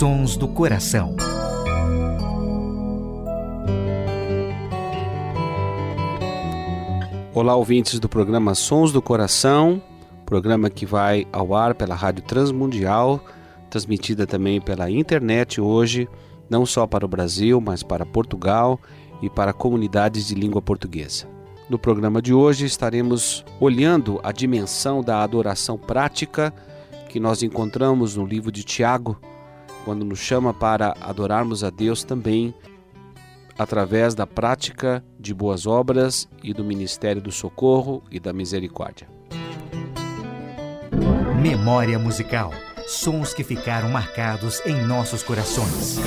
Sons do Coração. Olá, ouvintes do programa Sons do Coração, programa que vai ao ar pela Rádio Transmundial, transmitida também pela internet hoje, não só para o Brasil, mas para Portugal e para comunidades de língua portuguesa. No programa de hoje estaremos olhando a dimensão da adoração prática que nós encontramos no livro de Tiago, quando nos chama para adorarmos a Deus também através da prática de boas obras e do ministério do socorro e da misericórdia. Memória musical. Sons que ficaram marcados em nossos corações.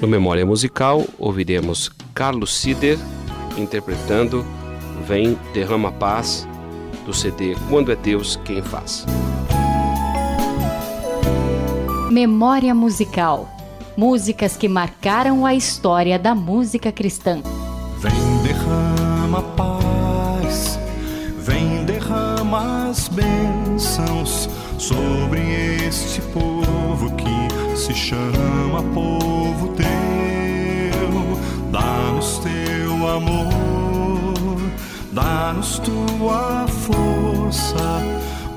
No Memória Musical, ouviremos Carlos Sider interpretando Vem Derrama Paz do CD Quando é Deus Quem Faz. Memória musical. Músicas que marcaram a história da música cristã. Vem derrama paz, vem derrama as bênçãos sobre este povo que se chama povo teu. Dá-nos teu amor, dá-nos tua força,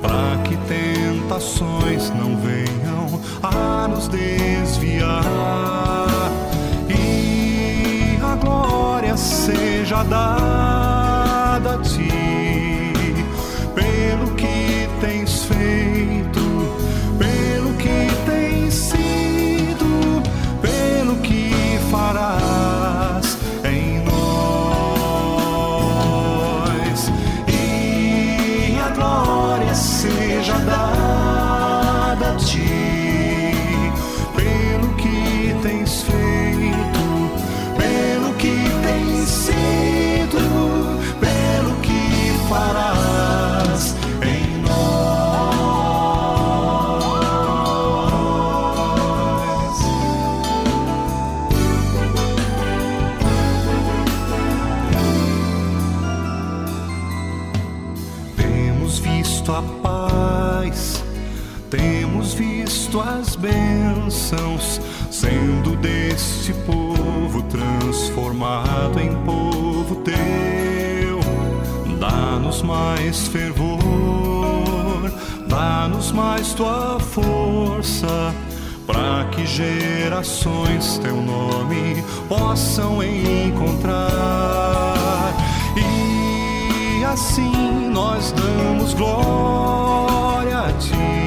para que tentações não venham a nos desviar e a glória seja dada a ti pelo que tens feito, mais fervor, dá-nos mais tua força, para que gerações teu nome possam encontrar. E assim nós damos glória a ti,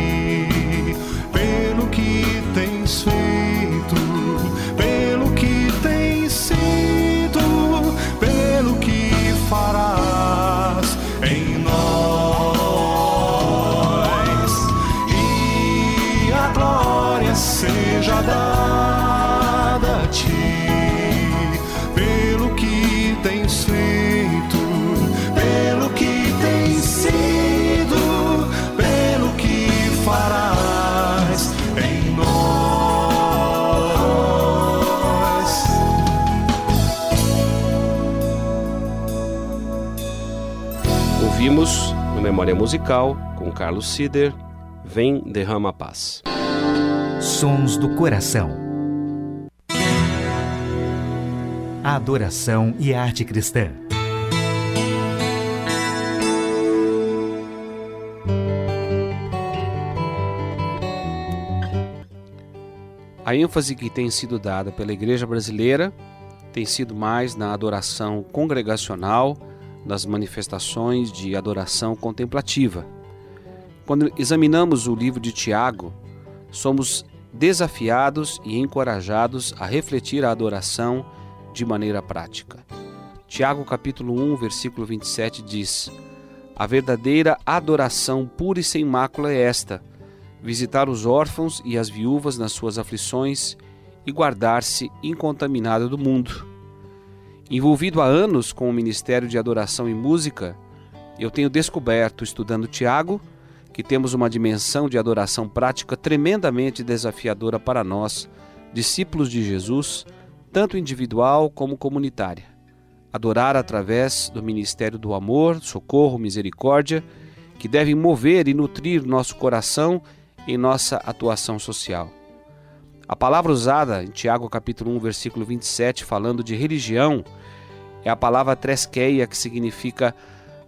Memória Musical com Carlos Sider. Vem, derrama a paz. Sons do coração. A adoração e a arte cristã. A ênfase que tem sido dada pela Igreja Brasileira tem sido mais na adoração congregacional, nas manifestações de adoração contemplativa. Quando examinamos o livro de Tiago, somos desafiados e encorajados a refletir a adoração de maneira prática. Tiago capítulo 1, versículo 27 diz: A verdadeira adoração pura e sem mácula é esta: visitar os órfãos e as viúvas nas suas aflições e guardar-se incontaminado do mundo. Envolvido há anos com o ministério de adoração e música, eu tenho descoberto, estudando Tiago, que temos uma dimensão de adoração prática tremendamente desafiadora para nós, discípulos de Jesus, tanto individual como comunitária. Adorar através do ministério do amor, socorro, misericórdia, que devem mover e nutrir nosso coração em nossa atuação social. A palavra usada em Tiago capítulo 1, versículo 27, falando de religião, é a palavra tresqueia, que significa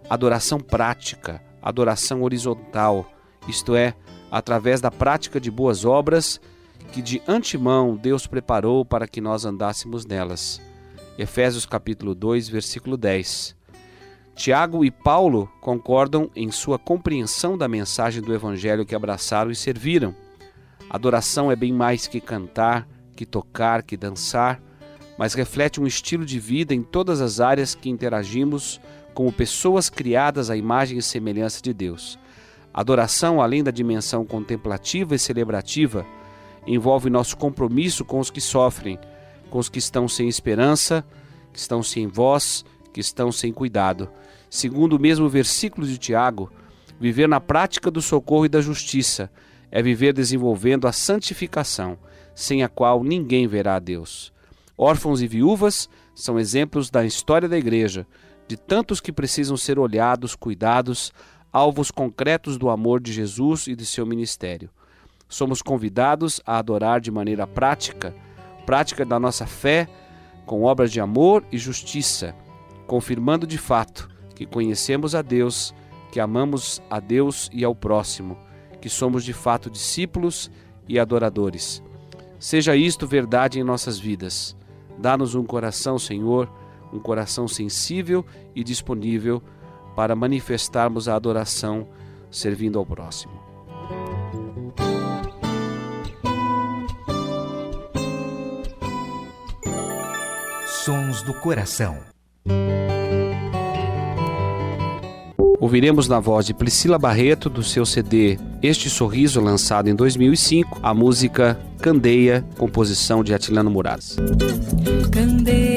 adoração prática, adoração horizontal, isto é, através da prática de boas obras que de antemão Deus preparou para que nós andássemos nelas. Efésios capítulo 2, versículo 10. Tiago e Paulo concordam em sua compreensão da mensagem do Evangelho que abraçaram e serviram. Adoração é bem mais que cantar, que tocar, que dançar, mas reflete um estilo de vida em todas as áreas que interagimos como pessoas criadas à imagem e semelhança de Deus. Adoração, além da dimensão contemplativa e celebrativa, envolve nosso compromisso com os que sofrem, com os que estão sem esperança, que estão sem voz, que estão sem cuidado. Segundo o mesmo versículo de Tiago, viver na prática do socorro e da justiça é viver desenvolvendo a santificação, sem a qual ninguém verá a Deus. Órfãos e viúvas são exemplos da história da igreja, de tantos que precisam ser olhados, cuidados, alvos concretos do amor de Jesus e de seu ministério. Somos convidados a adorar de maneira prática, prática da nossa fé, com obras de amor e justiça, confirmando de fato que conhecemos a Deus, que amamos a Deus e ao próximo, que somos de fato discípulos e adoradores. Seja isto verdade em nossas vidas. Dá-nos um coração, Senhor, um coração sensível e disponível para manifestarmos a adoração servindo ao próximo. Sons do coração. Ouviremos na voz de Priscila Barreto, do seu CD Este Sorriso, lançado em 2005, a música Candeia, composição de Atilano Muradas. Candeia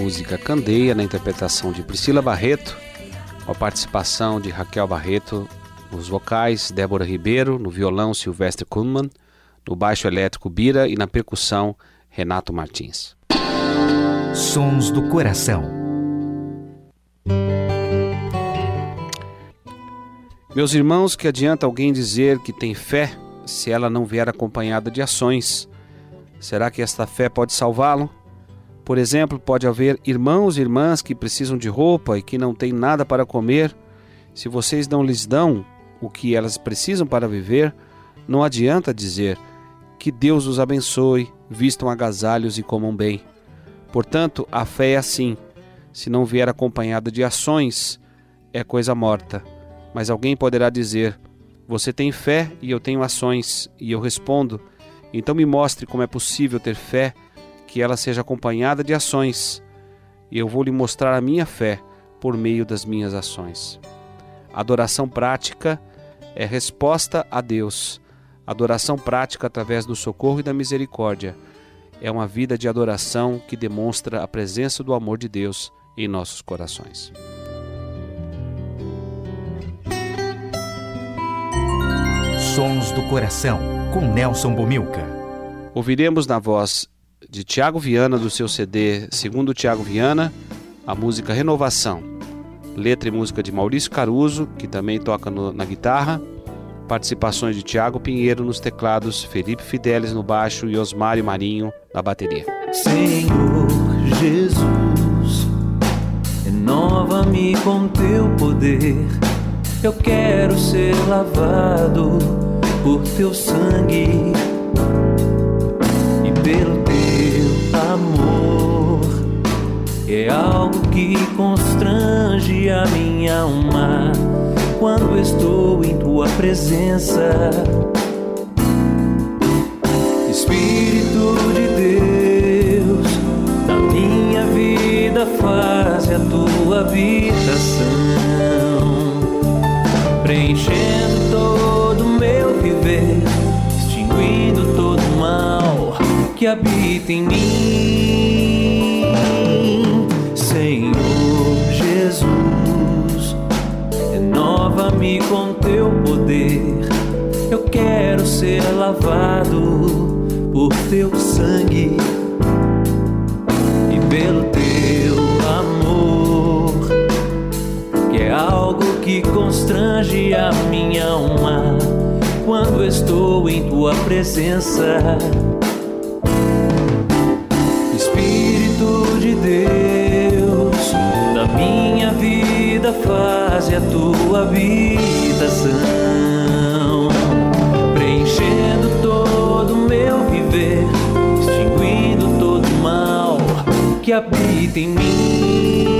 música Candeia na interpretação de Priscila Barreto, com a participação de Raquel Barreto nos vocais, Débora Ribeiro, no violão Silvestre Kuhlmann, no baixo elétrico Bira e na percussão Renato Martins. Sons do Coração. Meus irmãos, que adianta alguém dizer que tem fé se ela não vier acompanhada de ações? Será que esta fé pode salvá-lo? Por exemplo, pode haver irmãos e irmãs que precisam de roupa e que não têm nada para comer. Se vocês não lhes dão o que elas precisam para viver, não adianta dizer que Deus os abençoe, vistam agasalhos e comam bem. Portanto, a fé é assim: se não vier acompanhada de ações, é coisa morta. Mas alguém poderá dizer: Você tem fé e eu tenho ações, e eu respondo: Então me mostre como é possível ter fé que ela seja acompanhada de ações, e eu vou lhe mostrar a minha fé por meio das minhas ações. Adoração prática é resposta a Deus. Adoração prática através do socorro e da misericórdia é uma vida de adoração que demonstra a presença do amor de Deus em nossos corações. Sons do Coração, com Nelson Bomilca. Ouviremos na voz de Tiago Viana, do seu CD Segundo Tiago Viana, a música Renovação. Letra e música de Maurício Caruso, que também toca no, na guitarra. Participações de Tiago Pinheiro nos teclados, Felipe Fidelis no baixo e Osmário Marinho na bateria. Senhor Jesus, renova-me com teu poder. Eu quero ser lavado por teu sangue e pelo amor. É algo que constrange a minha alma quando estou em tua presença. Espírito de Deus, da minha vida faz a tua habitação, preenchendo todo o meu viver, extinguindo todo mal que habita em mim, Senhor Jesus. Renova-me com teu poder. Eu quero ser lavado por teu sangue e pelo teu amor, que é algo que constrange a minha alma quando estou em tua presença. Deus, da minha vida faze a tua habitação, preenchendo todo o meu viver, extinguindo todo o mal que habita em mim.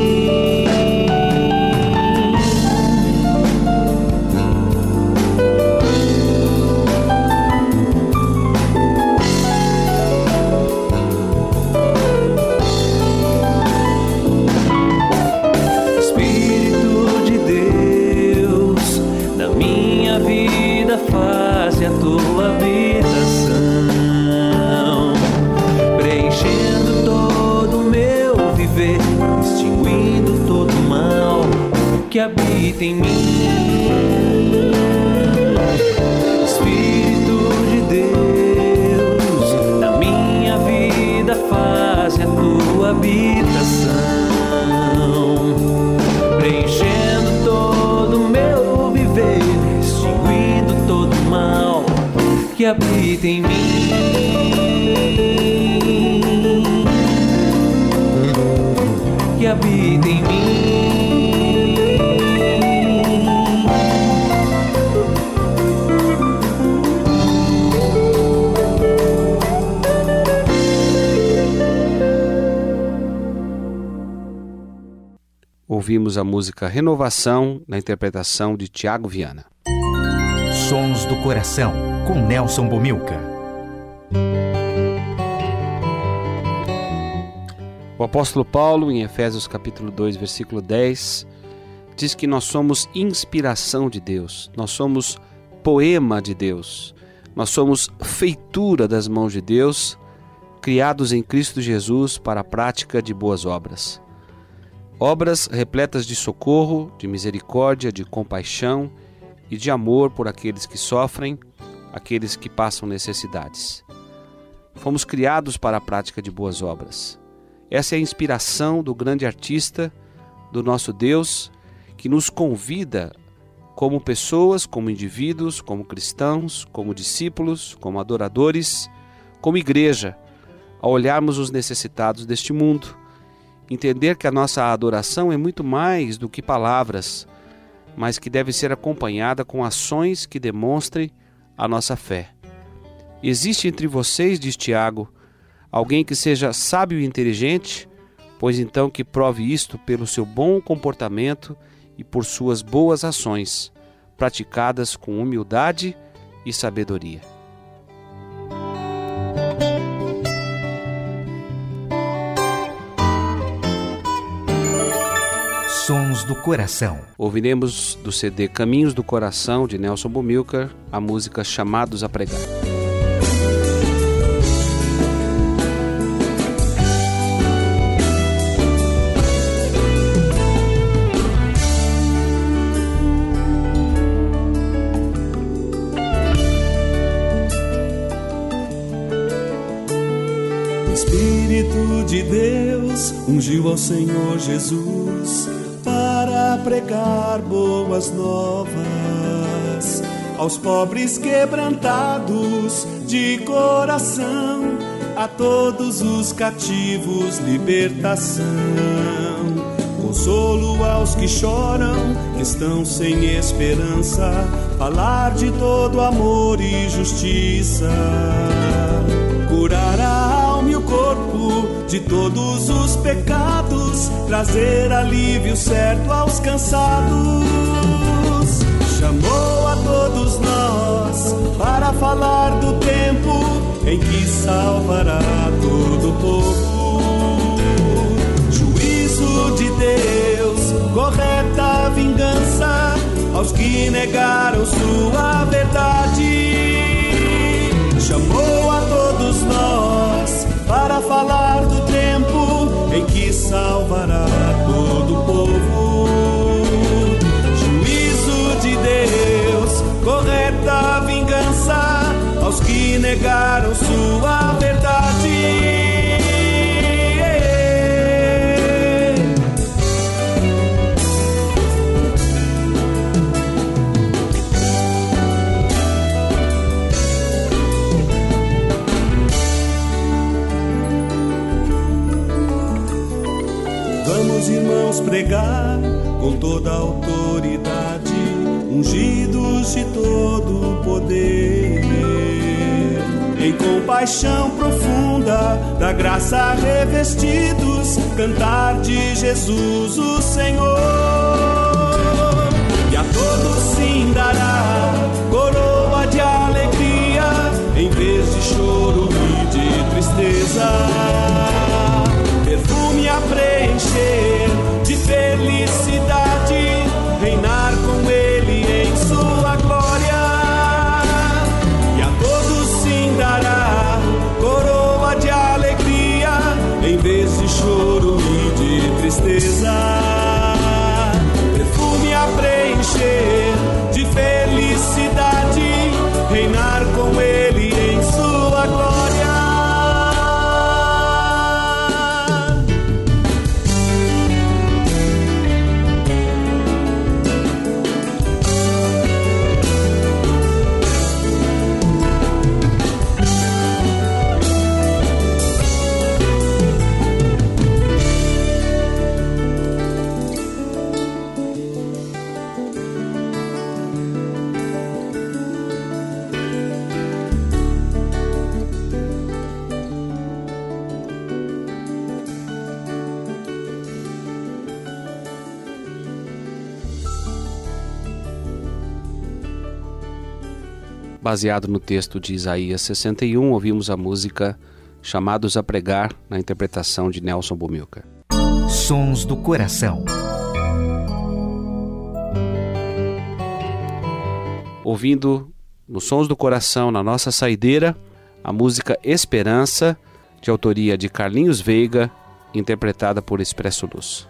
Ouvimos a música Renovação na interpretação de Tiago Viana. Sons do Coração, com Nelson Bomilca. O apóstolo Paulo, em Efésios capítulo 2, versículo 10, diz que nós somos inspiração de Deus, nós somos poema de Deus, nós somos feitura das mãos de Deus, criados em Cristo Jesus para a prática de boas obras. Obras repletas de socorro, de misericórdia, de compaixão e de amor por aqueles que sofrem, aqueles que passam necessidades. Fomos criados para a prática de boas obras. Essa é a inspiração do grande artista, do nosso Deus, que nos convida como pessoas, como indivíduos, como cristãos, como discípulos, como adoradores, como igreja, a olharmos os necessitados deste mundo, entender que a nossa adoração é muito mais do que palavras, mas que deve ser acompanhada com ações que demonstrem a nossa fé. Existe entre vocês, diz Tiago, alguém que seja sábio e inteligente? Pois então que prove isto pelo seu bom comportamento e por suas boas ações, praticadas com humildade e sabedoria. Sons do Coração. Ouviremos do CD Caminhos do Coração de Nelson Bumilcar a música Chamados a Pregar. Ungiu ao Senhor Jesus para pregar boas novas aos pobres quebrantados de coração, a todos os cativos libertação, consolo aos que choram, que estão sem esperança, falar de todo amor e justiça, de todos os pecados, trazer alívio certo aos cansados. Chamou a todos nós para falar do tempo em que salvará todo o povo. Juízo de Deus, correta vingança aos que negaram sua verdade. Chamou a todos nós para falar do salvará todo o povo. Juízo de Deus, correta vingança aos que negaram sua verdade. Graça revestidos, cantar de Jesus o Senhor. Baseado no texto de Isaías 61, ouvimos a música Chamados a Pregar, na interpretação de Nelson Bumilcar. Sons do Coração. Ouvindo nos Sons do Coração, na nossa saideira, a música Esperança, de autoria de Carlinhos Veiga, interpretada por Expresso Luz.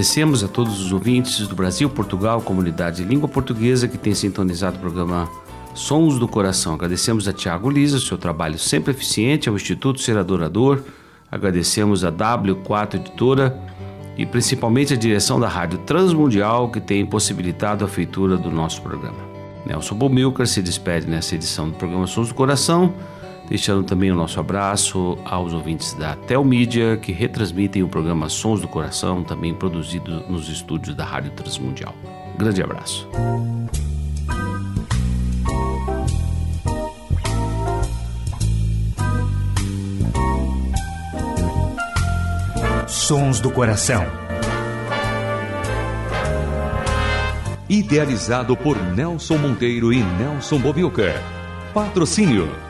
Agradecemos a todos os ouvintes do Brasil, Portugal, comunidade de língua portuguesa que tem sintonizado o programa Sons do Coração. Agradecemos a Tiago Lisa, seu trabalho sempre eficiente, ao Instituto Ser Adorador. Agradecemos a W4 Editora e principalmente a direção da Rádio Transmundial que tem possibilitado a feitura do nosso programa. Nelson Bomilcar se despede nessa edição do programa Sons do Coração deixando também o nosso abraço aos ouvintes da Telmídia que retransmitem o programa Sons do Coração, também produzido nos estúdios da Rádio Transmundial. Grande abraço. Sons do Coração. Idealizado por Nelson Monteiro e Nelson Bobilca. Patrocínio